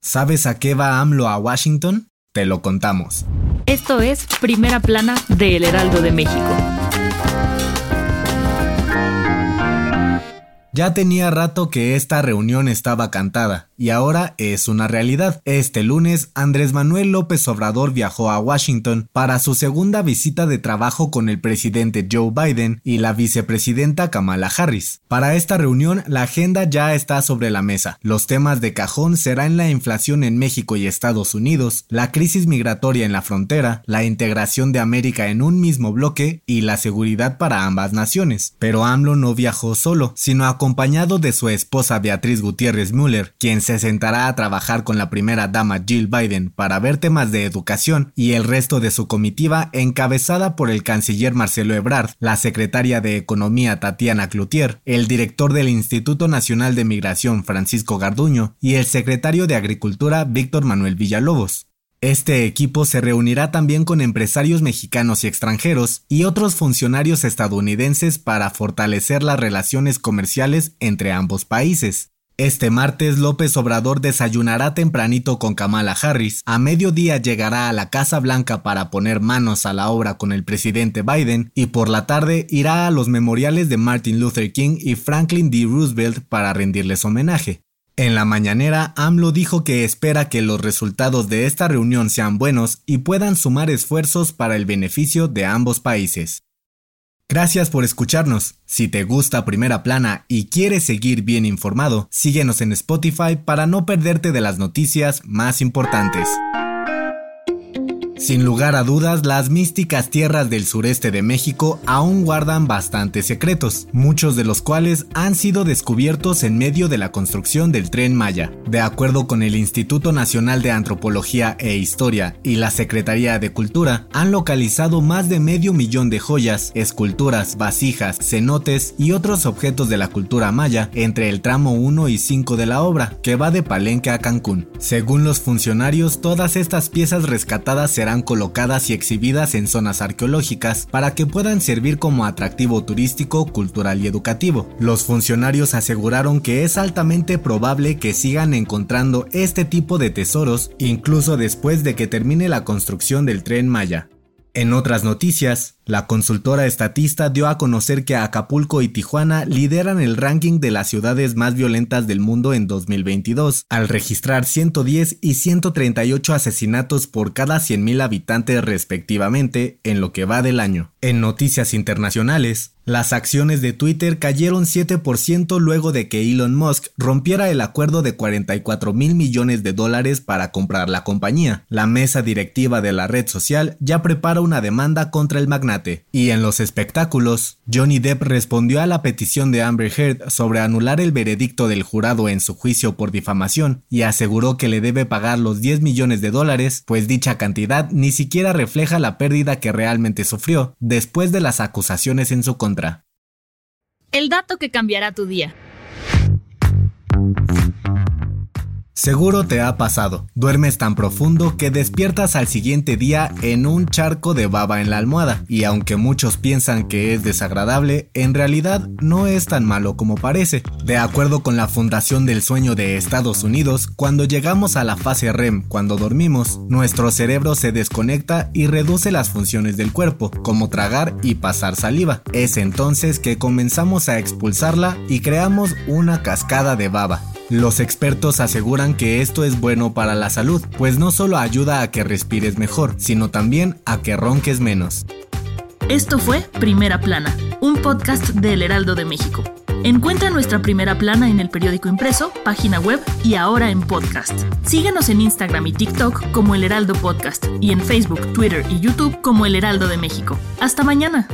¿Sabes a qué va AMLO a Washington? Te lo contamos. Esto es Primera Plana de El Heraldo de México. Ya tenía rato que esta reunión estaba cantada, y ahora es una realidad. Este lunes, Andrés Manuel López Obrador viajó a Washington para su segunda visita de trabajo con el presidente Joe Biden y la vicepresidenta Kamala Harris. Para esta reunión, la agenda ya está sobre la mesa. Los temas de cajón serán la inflación en México y Estados Unidos, la crisis migratoria en la frontera, la integración de América en un mismo bloque y la seguridad para ambas naciones. Pero AMLO no viajó solo, sino acompañado de su esposa Beatriz Gutiérrez Müller, quien se sentará a trabajar con la primera dama Jill Biden para ver temas de educación, y el resto de su comitiva encabezada por el canciller Marcelo Ebrard, la secretaria de Economía Tatiana Cloutier, el director del Instituto Nacional de Migración Francisco Garduño y el secretario de Agricultura Víctor Manuel Villalobos. Este equipo se reunirá también con empresarios mexicanos y extranjeros y otros funcionarios estadounidenses para fortalecer las relaciones comerciales entre ambos países. Este martes López Obrador desayunará tempranito con Kamala Harris, a mediodía llegará a la Casa Blanca para poner manos a la obra con el presidente Biden y por la tarde irá a los memoriales de Martin Luther King y Franklin D. Roosevelt para rendirles homenaje. En la mañanera, AMLO dijo que espera que los resultados de esta reunión sean buenos y puedan sumar esfuerzos para el beneficio de ambos países. Gracias por escucharnos. Si te gusta Primera Plana y quieres seguir bien informado, síguenos en Spotify para no perderte de las noticias más importantes. Sin lugar a dudas, las místicas tierras del sureste de México aún guardan bastantes secretos, muchos de los cuales han sido descubiertos en medio de la construcción del tren Maya. De acuerdo con el Instituto Nacional de Antropología e Historia y la Secretaría de Cultura, han localizado más de medio millón de joyas, esculturas, vasijas, cenotes y otros objetos de la cultura maya entre el tramo 1 y 5 de la obra, que va de Palenque a Cancún. Según los funcionarios, todas estas piezas rescatadas serán colocadas y exhibidas en zonas arqueológicas para que puedan servir como atractivo turístico, cultural y educativo. Los funcionarios aseguraron que es altamente probable que sigan encontrando este tipo de tesoros incluso después de que termine la construcción del tren Maya. En otras noticias, la consultora estatista dio a conocer que Acapulco y Tijuana lideran el ranking de las ciudades más violentas del mundo en 2022, al registrar 110 y 138 asesinatos por cada 100.000 habitantes respectivamente en lo que va del año. En noticias internacionales, las acciones de Twitter cayeron 7% luego de que Elon Musk rompiera el acuerdo de 44 mil millones de dólares para comprar la compañía. La mesa directiva de la red social ya prepara una demanda contra el magnate y en los espectáculos, Johnny Depp respondió a la petición de Amber Heard sobre anular el veredicto del jurado en su juicio por difamación y aseguró que le debe pagar los 10 millones de dólares, pues dicha cantidad ni siquiera refleja la pérdida que realmente sufrió después de las acusaciones en su contra. El dato que cambiará tu día. Seguro te ha pasado. Duermes tan profundo que despiertas al siguiente día en un charco de baba en la almohada. Y aunque muchos piensan que es desagradable, en realidad no es tan malo como parece. De acuerdo con la Fundación del Sueño de Estados Unidos, cuando llegamos a la fase REM, cuando dormimos, nuestro cerebro se desconecta y reduce las funciones del cuerpo, como tragar y pasar saliva. Es entonces que comenzamos a expulsarla y creamos una cascada de baba. Los expertos aseguran que esto es bueno para la salud, pues no solo ayuda a que respires mejor, sino también a que ronques menos. Esto fue Primera Plana, un podcast del Heraldo de México. Encuentra nuestra primera plana en el periódico impreso, página web y ahora en podcast. Síguenos en Instagram y TikTok como El Heraldo Podcast y en Facebook, Twitter y YouTube como El Heraldo de México. Hasta mañana.